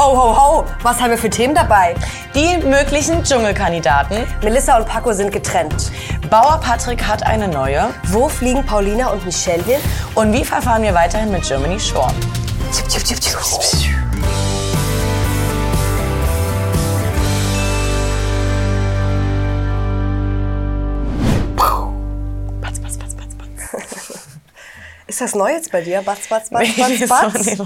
Ho, ho, ho! Was haben wir für Themen dabei? Die möglichen Dschungelkandidaten. Melissa und Paco sind getrennt. Bauer Patrick hat eine neue. Wo fliegen Paulina und Michelle hin? Und wie verfahren wir weiterhin mit Germany Shore? Ist das neu jetzt bei dir? Batz, batz, batz, batz, batz?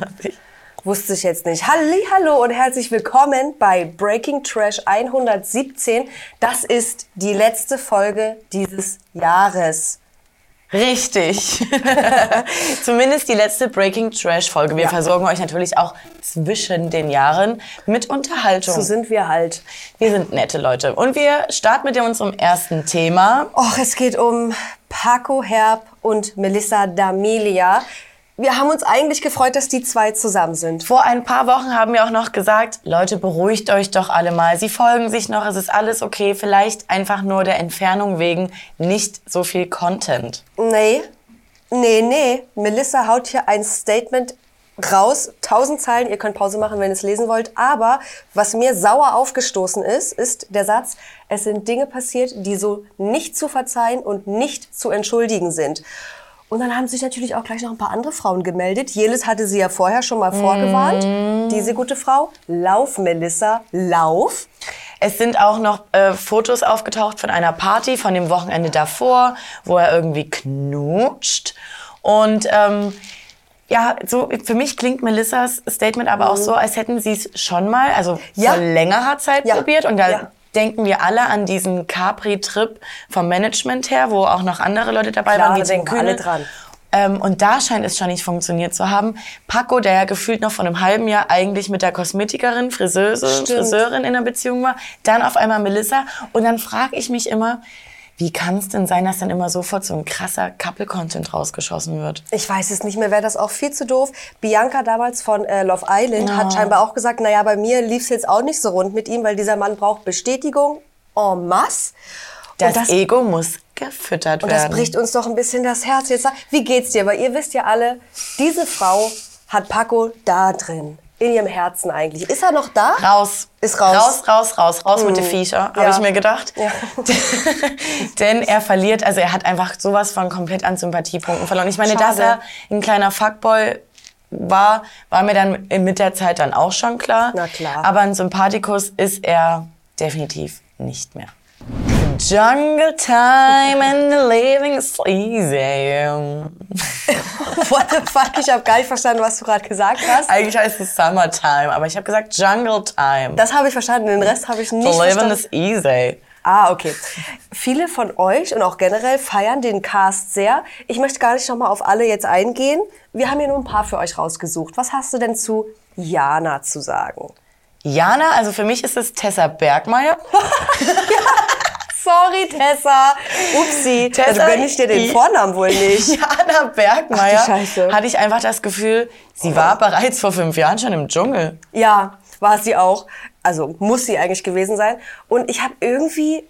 Wusste ich jetzt nicht. Halli, hallo und herzlich willkommen bei Breaking Trash 117. Das ist die letzte Folge dieses Jahres. Richtig. Zumindest die letzte Breaking Trash Folge. Wir Ja. versorgen euch natürlich auch zwischen den Jahren mit Unterhaltung. So sind wir halt. wir sind nette Leute. Und wir starten mit unserem ersten Thema. Och, es geht um Paco Herb und Melissa D'Amelia. Wir haben uns eigentlich gefreut, dass die zwei zusammen sind. Vor ein paar Wochen haben wir auch noch gesagt, Leute, beruhigt euch doch alle mal. Sie folgen sich noch, es ist alles okay. Vielleicht einfach nur der Entfernung wegen nicht so viel Content. Nee, nee, nee. Melissa haut hier ein Statement raus. Tausend Zeilen, ihr könnt Pause machen, wenn ihr es lesen wollt. Aber was mir sauer aufgestoßen ist, ist der Satz, es sind Dinge passiert, die so nicht zu verzeihen und nicht zu entschuldigen sind. Und dann haben sich natürlich auch gleich noch ein paar andere Frauen gemeldet. Jelis hatte sie ja vorher schon mal vorgewarnt. Diese gute Frau. Lauf, Melissa, lauf. Es sind auch noch äh, Fotos aufgetaucht von einer Party von dem Wochenende davor, wo er irgendwie knutscht. Und ähm, ja, so für mich klingt Melissas Statement aber auch so, als hätten sie es schon mal, also Mhm. Ja. vor längerer Zeit Ja. probiert. Und da Ja. Denken wir alle an diesen Capri-Trip vom Management her, wo auch noch andere Leute dabei Klar, waren, wie da denken alle dran. Ähm, und da scheint es schon nicht funktioniert zu haben. Paco, der ja gefühlt noch vor einem halben Jahr eigentlich mit der Kosmetikerin, Friseuse, Stimmt. Friseurin in einer Beziehung war, dann auf einmal Melissa. Und dann frage ich mich immer, wie kann es denn sein, dass dann immer sofort so ein krasser Couple-Content rausgeschossen wird? Ich weiß es nicht mehr, wäre das auch viel zu doof. Bianca damals von äh, Love Island hat scheinbar auch gesagt, naja, bei mir lief es jetzt auch nicht so rund mit ihm, weil dieser Mann braucht Bestätigung en masse. Das, und das, Ego muss gefüttert und das werden. bricht uns doch ein bisschen das Herz. Jetzt sag, wie geht's dir? Weil ihr wisst ja alle, diese Frau hat Paco da drin. In ihrem Herzen eigentlich. Ist er noch da? Raus. Ist raus. Raus, raus, raus, raus mit den Viecher, habe Ja. ich mir gedacht. Ja. Denn er verliert, also er hat einfach sowas von komplett an Sympathiepunkten verloren. Ich meine, Schade. dass er ein kleiner Fuckboy war, war mir dann mit der Zeit dann auch schon klar. Na klar. Aber ein Sympathikus ist er definitiv nicht mehr. Jungle time and the living is easy. What the fuck? Ich habe gar nicht verstanden, was du gerade gesagt hast. Eigentlich heißt es Summertime, aber ich habe gesagt Jungle time. Das habe ich verstanden, den Rest habe ich nicht the living verstanden. is easy. Ah, okay. Viele von euch und auch generell feiern den Cast sehr. Ich möchte gar nicht nochmal auf alle jetzt eingehen. Wir haben hier nur ein paar für euch rausgesucht. Was hast du denn zu Jana zu sagen? Jana, also für mich ist es Tessa Bergmeier. Sorry, Tessa. Upsi. Tessa, also gönn ich dir den Vornamen wohl nicht. Jana Bergmeier Ach, die Scheiße. hatte ich einfach das Gefühl, sie war bereits vor fünf Jahren schon im Dschungel. Ja, war sie auch. Also muss sie eigentlich gewesen sein. Und ich habe irgendwie,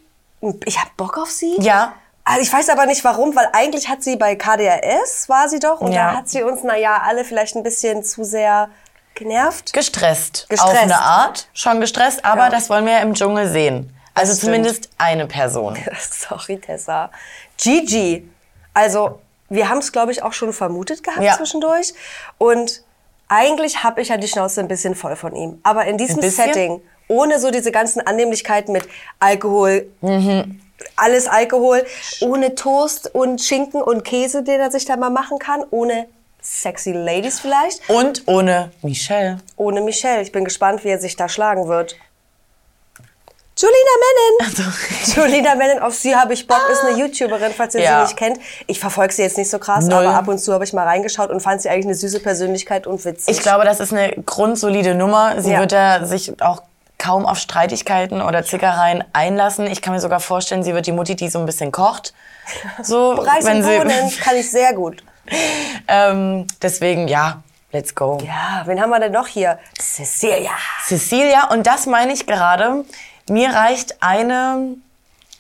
ich habe Bock auf sie. Ja. Also ich weiß aber nicht warum, weil eigentlich hat sie bei KDRS, war sie doch, und Ja. da hat sie uns, naja, alle vielleicht ein bisschen zu sehr genervt. Gestresst. Gestresst. Auf eine Art, schon gestresst, aber Ja. das wollen wir ja im Dschungel sehen. Also stimmt. zumindest eine Person. Sorry, Tessa. Gigi. Also, wir haben es, glaube ich, auch schon vermutet gehabt Ja. zwischendurch. Und eigentlich habe ich ja die Schnauze ein bisschen voll von ihm. Aber in diesem? Setting, ohne so diese ganzen Annehmlichkeiten mit Alkohol, Mhm. alles Alkohol, ohne Toast und Schinken und Käse, den er sich da mal machen kann, ohne sexy Ladies vielleicht, Und ohne Michelle. ohne Michelle. Ich bin gespannt, wie er sich da schlagen wird. Julina Mennen! Julina Mennen, auf sie habe ich Bock, ist eine YouTuberin, falls ihr Ja. sie nicht kennt. Ich verfolge sie jetzt nicht so krass, Null. aber ab und zu habe ich mal reingeschaut und fand sie eigentlich eine süße Persönlichkeit und witzig. Ich glaube, das ist eine grundsolide Nummer. Sie Ja. wird da sich auch kaum auf Streitigkeiten oder Zickereien einlassen. Ich kann mir sogar vorstellen, sie wird die Mutti, die so ein bisschen kocht. So, Reis und sie, Bohnen kann ich sehr gut. ähm, deswegen, ja, let's go. Ja, wen haben wir denn noch hier? Cecilia. Cecilia, und das meine ich gerade. Mir reicht eine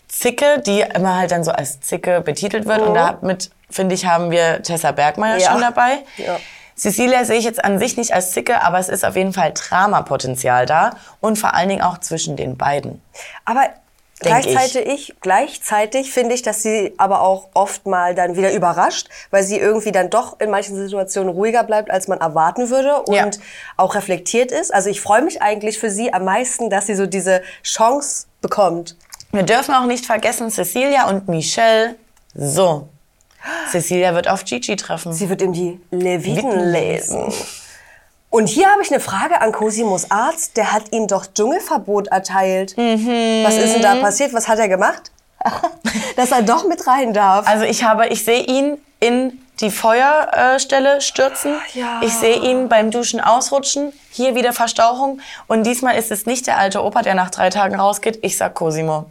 Zicke, die immer halt dann so als Zicke betitelt wird. Und damit, finde ich, haben wir Tessa Bergmeier Ja. schon dabei. Ja. Cecilia sehe ich jetzt an sich nicht als Zicke, aber es ist auf jeden Fall Dramapotenzial da und vor allen Dingen auch zwischen den beiden. Aber gleichzeitig, ich. gleichzeitig finde ich, dass sie aber auch oft mal dann wieder überrascht, weil sie irgendwie dann doch in manchen Situationen ruhiger bleibt, als man erwarten würde und Ja. auch reflektiert ist. Also ich freue mich eigentlich für sie am meisten, dass sie so diese Chance bekommt. Wir dürfen auch nicht vergessen, Cecilia und Michelle. So. Cecilia wird auf Gigi treffen. Sie wird ihm die Leviten Leviten lesen. Und hier habe ich eine Frage an Cosimos Arzt. Der hat ihm doch Dschungelverbot erteilt. Mhm. Was ist denn da passiert? Was hat er gemacht? Dass er doch mit rein darf. Also ich habe, ich sehe ihn in die Feuerstelle stürzen. Ja. Ich sehe ihn beim Duschen ausrutschen. Hier wieder Verstauchung. Und diesmal ist es nicht der alte Opa, der nach drei Tagen rausgeht. Ich sag Cosimo.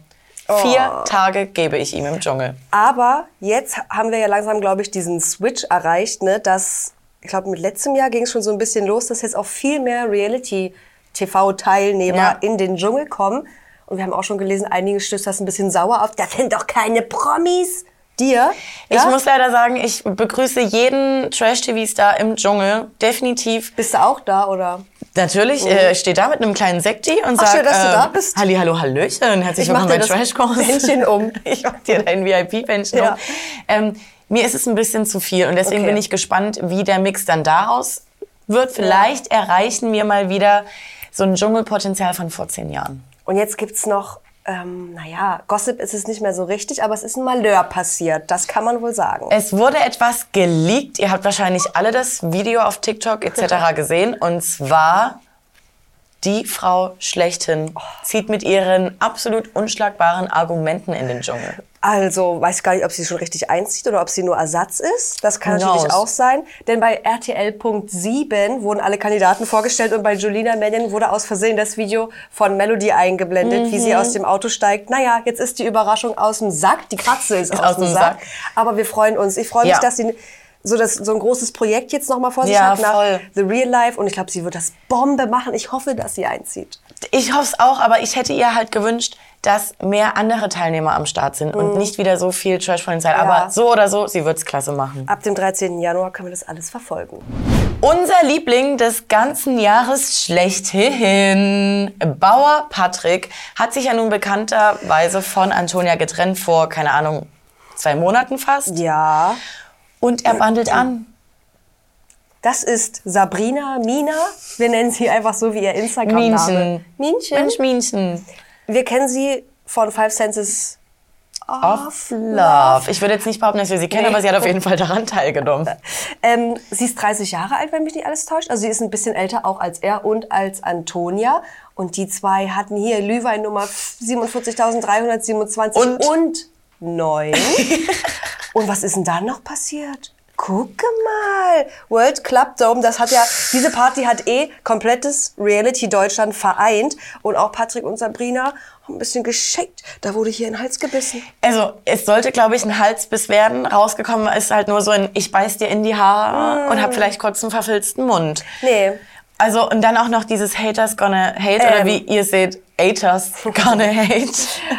Vier Tage gebe ich ihm im Dschungel. Aber jetzt haben wir ja langsam, glaube ich, diesen Switch erreicht, ne, dass, ich glaube, mit letztem Jahr ging es schon so ein bisschen los, dass jetzt auch viel mehr Reality-TV-Teilnehmer Ja. in den Dschungel kommen. Und wir haben auch schon gelesen, einige stößt das ein bisschen sauer auf. Das sind doch keine Promis. Dir? Ich Ja? muss leider sagen, ich begrüße jeden Trash-TV-Star im Dschungel. Definitiv. Bist du auch da, oder? Natürlich, äh, ich stehe da mit einem kleinen Sekti und Mhm. Sage, schön, dass du äh, da bist. Halli, hallo, hallöchen, herzlich Ich mach willkommen dir bei das Trashkurs. Bändchen um. Ich mach dir dein VIP-Bändchen Ja. um. Ähm, mir ist es ein bisschen zu viel und deswegen Okay. bin ich gespannt, wie der Mix dann daraus wird. Vielleicht erreichen wir mal wieder so ein Dschungelpotenzial von vor zehn Jahren. Und jetzt gibt's noch, ähm, naja, Gossip ist es nicht mehr so richtig, aber es ist ein Malheur passiert. Das kann man wohl sagen. Es wurde etwas geleakt. Ihr habt wahrscheinlich alle das Video auf TikTok etc. gesehen. Und zwar die Frau schlechthin zieht mit ihren absolut unschlagbaren Argumenten in den Dschungel. Also, weiß gar nicht, ob sie schon richtig einzieht oder ob sie nur Ersatz ist. Das kann Who natürlich auch sein. Denn bei RTL.7 wurden alle Kandidaten vorgestellt und bei Julina Mannion wurde aus Versehen das Video von Melody eingeblendet, wie Mhm. sie aus dem Auto steigt. Naja, jetzt ist die Überraschung aus dem Sack. Die Katze ist, aus, dem Sack. Sack. Aber wir freuen uns. Ich freue mich, Ja. dass sie so, das, so ein großes Projekt jetzt nochmal vor sich Ja, hat nach voll. The Real Life. Und ich glaube, sie wird das Bombe machen. Ich hoffe, dass sie einzieht. Ich hoffe es auch, aber ich hätte ihr halt gewünscht, dass mehr andere Teilnehmer am Start sind und nicht wieder so viel Trash-Potenzial. Aber so oder so, sie wird's klasse machen. Ab dem 13. Januar können wir das alles verfolgen. Unser Liebling des ganzen Jahres schlechthin, Bauer Patrick, hat sich ja nun bekannterweise von Antonia getrennt vor, keine Ahnung, zwei Monaten fast. Ja. Und er bandelt an. Das ist Sabrina Mina. Wir nennen sie einfach so wie ihr Instagram-Name. Minchen. Minchen. Mensch, Minchen. Wir kennen sie von Five Senses Of Love. Ich würde jetzt nicht behaupten, dass wir sie kennen, Nee. aber sie hat auf jeden Fall daran teilgenommen. Ähm, sie ist 30 Jahre alt, wenn mich nicht alles täuscht. Also sie ist ein bisschen älter auch als er und als Antonia. Und die zwei hatten hier Lüwein Nummer 47.327 Und? und 9. und was ist denn dann noch passiert? Gucke mal, World Club Dome, das hat ja, diese Party hat eh komplettes Reality Deutschland vereint und auch Patrick und Sabrina haben ein bisschen geschickt. Da wurde hier in den Hals gebissen. Also, es sollte, glaube ich, ein Halsbiss werden. Rausgekommen ist halt nur so ein Ich beiß dir in die Haare und hab vielleicht kurz einen verfilzten Mund. Nee, Also, und dann auch noch dieses Haters gonna hate, oder Ähm. wie ihr seht, Haters gonna hate.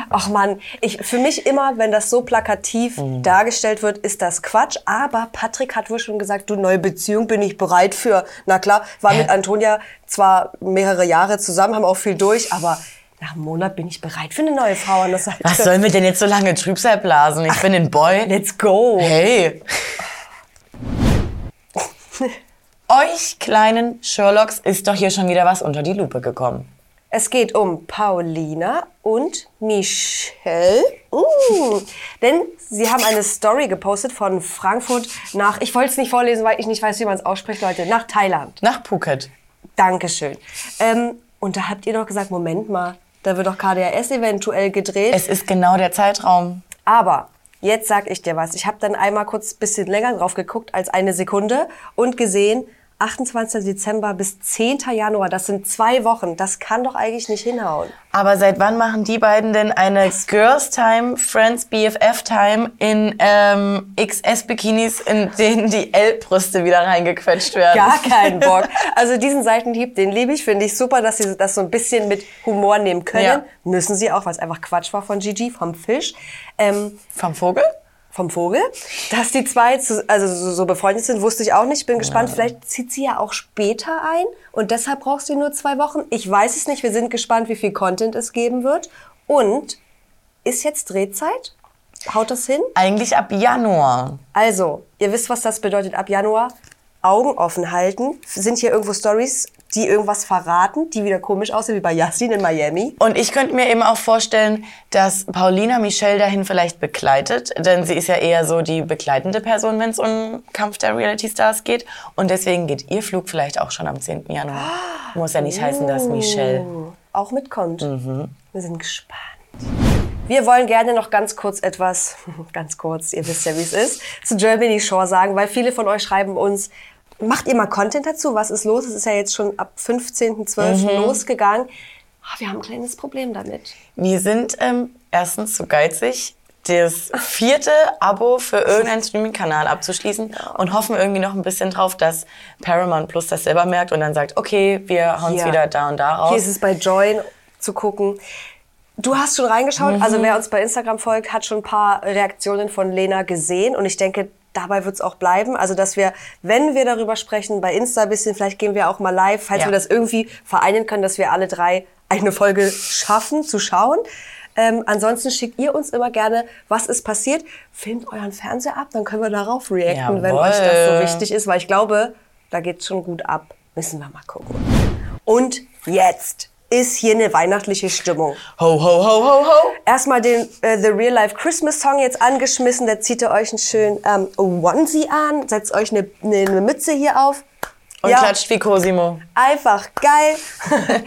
Ach man, ich, für mich immer, wenn das so plakativ Mhm. dargestellt wird, ist das Quatsch. Aber Patrick hat wohl schon gesagt, du, neue Beziehung bin ich bereit für. Na klar, war mit Antonia zwar mehrere Jahre zusammen, haben auch viel durch, aber nach einem Monat bin ich bereit für eine neue Frau an der Seite. Was sollen wir denn jetzt so lange Trübsal blasen? Ich bin ein Boy. Let's go. Hey. Euch kleinen Sherlocks ist doch hier schon wieder was unter die Lupe gekommen. Es geht um Paulina und Michelle. Uh, denn sie haben eine Story gepostet von Frankfurt nach, ich wollte es nicht vorlesen, weil ich nicht weiß, wie man es ausspricht, Leute, nach Thailand. Nach Phuket. Dankeschön. Ähm, und da habt ihr doch gesagt, Moment mal, da wird doch KDRS eventuell gedreht. Es ist genau der Zeitraum. Aber jetzt sag ich dir was. Ich habe dann einmal kurz bisschen länger drauf geguckt als eine Sekunde und gesehen, 28. Dezember bis 10. Januar, das sind zwei Wochen. Das kann doch eigentlich nicht hinhauen. Aber seit wann machen die beiden denn eine Girls Time, Friends BFF Time in ähm, XS-Bikinis, in denen die L-Brüste wieder reingequetscht werden? Gar keinen Bock. Also diesen Seitenhieb, den liebe ich, finde ich super, dass sie das so ein bisschen mit Humor nehmen können. Ja. Müssen sie auch, weil es einfach Quatsch war von Gigi, vom Fisch. Ähm, Vom Vogel? Vom Vogel. Dass die zwei zu, also so, so befreundet sind, wusste ich auch nicht. Bin gespannt. Vielleicht zieht sie ja auch später ein und deshalb brauchst du nur zwei Wochen. Ich weiß es nicht. Wir sind gespannt, wie viel Content es geben wird. Und ist jetzt Drehzeit? Haut das hin? Eigentlich ab Januar. Also, ihr wisst, was das bedeutet ab Januar. Augen offen halten. Sind hier irgendwo Stories, die irgendwas verraten, die wieder komisch aussehen, wie bei Yassin in Miami? Und ich könnte mir eben auch vorstellen, dass Paulina Michelle dahin vielleicht begleitet, denn sie ist ja eher so die begleitende Person, wenn es um Kampf der Reality Stars geht. Und deswegen geht ihr Flug vielleicht auch schon am 10. Januar. Muss ja nicht heißen, dass Michelle. Auch mitkommt. Wir sind gespannt. Wir wollen gerne noch ganz kurz etwas, ganz kurz, ihr wisst ja, wie es ist, zu Germany Shore sagen, weil viele von euch schreiben uns, macht ihr mal Content dazu? Was ist los? Es ist ja jetzt schon ab 15.12. losgegangen. Ah, Wir haben ein kleines Problem damit. Wir sind ähm, erstens zu geizig, das vierte Abo für irgendeinen Streaming-Kanal abzuschließen und hoffen irgendwie noch ein bisschen drauf, dass Paramount Plus das selber merkt und dann sagt, okay, wir hauen es Hier. wieder da und da raus. Hier ist es bei Join zu gucken. Du hast schon reingeschaut, also wer uns bei Instagram folgt, hat schon ein paar Reaktionen von Lena gesehen und ich denke, dabei wird es auch bleiben. Also dass wir, wenn wir darüber sprechen, bei Insta ein bisschen, vielleicht gehen wir auch mal live, falls Ja. wir das irgendwie vereinen können, dass wir alle drei eine Folge schaffen zu schauen. Ähm, ansonsten schickt ihr uns immer gerne, was ist passiert. Filmt euren Fernseher ab, dann können wir darauf reacten, wenn Jawohl. euch das so wichtig ist, weil ich glaube, da geht's schon gut ab. Müssen wir mal gucken. Und jetzt ist hier eine weihnachtliche Stimmung. Ho, ho, ho, ho, ho. Erstmal den äh, The Real Life Christmas Song jetzt angeschmissen. Da zieht ihr euch einen schönen ähm, Onesie an, setzt euch eine, eine, eine Mütze hier auf. Und klatscht wie Cosimo. Einfach geil.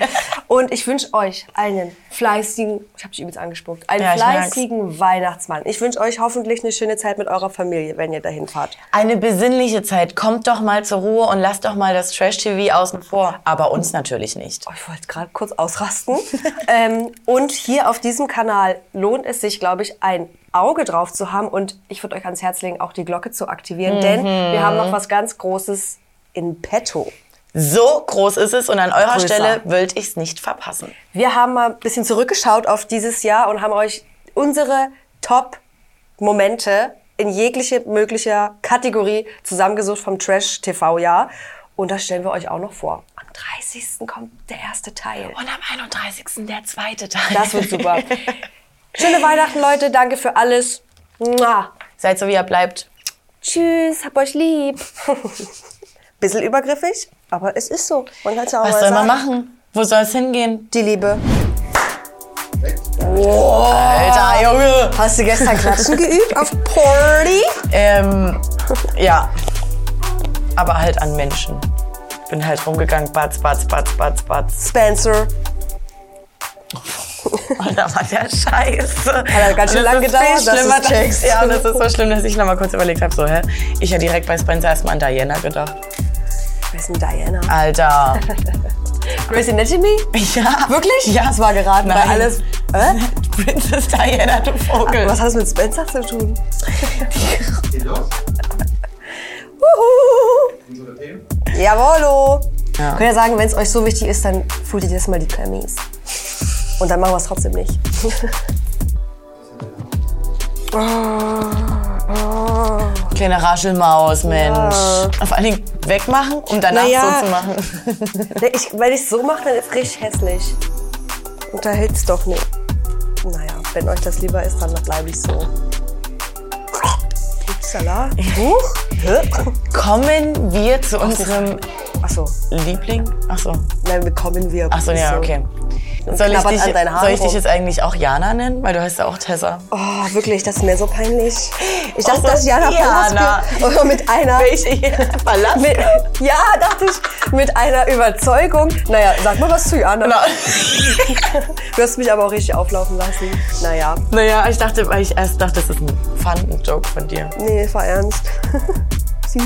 Und ich wünsche euch einen fleißigen, ich habe dich übelst angespuckt, einen Ja, fleißigen Weihnachtsmann. Ich wünsche euch hoffentlich eine schöne Zeit mit eurer Familie, wenn ihr dahin fahrt. Eine besinnliche Zeit. Kommt doch mal zur Ruhe und lasst doch mal das Trash-TV außen vor. Aber uns natürlich nicht. Oh, ich wollte gerade kurz ausrasten. ähm, und hier auf diesem Kanal lohnt es sich, glaube ich, ein Auge drauf zu haben. Und ich würde euch ans Herz legen, auch die Glocke zu aktivieren. Denn wir haben noch was ganz Großes in petto. So groß ist es und an eurer Größer. Stelle wollte ich es nicht verpassen. Wir haben mal ein bisschen zurückgeschaut auf dieses Jahr und haben euch unsere Top-Momente in jegliche möglicher Kategorie zusammengesucht vom Trash-TV-Jahr. Und das stellen wir euch auch noch vor. Am 30. kommt der erste Teil. Und am 31. der zweite Teil. Das wird super. Schöne Weihnachten, Leute. Danke für alles. Mua. Seid so, wie ihr bleibt. Tschüss, hab euch lieb. Bisschen übergriffig, aber es ist so. Man kann's ja auch Was mal soll man sagen. machen? Wo soll es hingehen? Die Liebe. Alter, Junge! Hast du gestern Klatschen geübt auf Party? Ähm, ja. Aber halt an Menschen. Bin halt rumgegangen, batz, batz, batz, batz, batz. Spencer. Da war der Scheiße. Hat ja ganz schön lang gedauert, dass du's checkst. Ja, und das ist so schlimm, dass ich noch mal kurz überlegt habe, so, hä? Ich habe direkt bei Spencer erstmal an Diana gedacht. Denn Diana? Alter. Grey's Anatomy? Ja. Wirklich? Ja. Das war geraten, weil Nein. alles... Äh? Princess Diana, du Vogel. Was hat das mit Spencer zu tun? Geht los? Uhu. Jawollo. Ja. Könnt ihr sagen, wenn es euch so wichtig ist, dann fühlt ihr das mal die Grammys. Und dann machen wir es trotzdem nicht. Kleine Raschelmaus, Mensch. Vor allen Dingen wegmachen, um danach Naja. so zu machen. Ich, wenn ich so mache, dann ist es richtig hässlich. Und da hält's doch nicht. Naja, wenn euch das lieber ist, dann bleibe ich so. Upsala. Huch. Kommen wir zu unserem Achso, Liebling? Achso. nein, bekommen wir. Achso, ja, So. Soll ich, knabbert dich, an deinen Haaren soll ich dich jetzt eigentlich auch Jana nennen? Weil du heißt ja auch Tessa. Oh, wirklich, das ist mir so peinlich. Ich dachte, Oh, dass Jana Jana. Palaske mit einer... Welche? Mit, ja, dachte ich, mit einer Überzeugung. Naja, sag mal was zu Jana. Genau. Du hast mich aber auch richtig auflaufen lassen. Naja, Naja, ich dachte, weil ich erst dachte, das ist ein Fun-Joke von dir. nee, war ernst. Süß.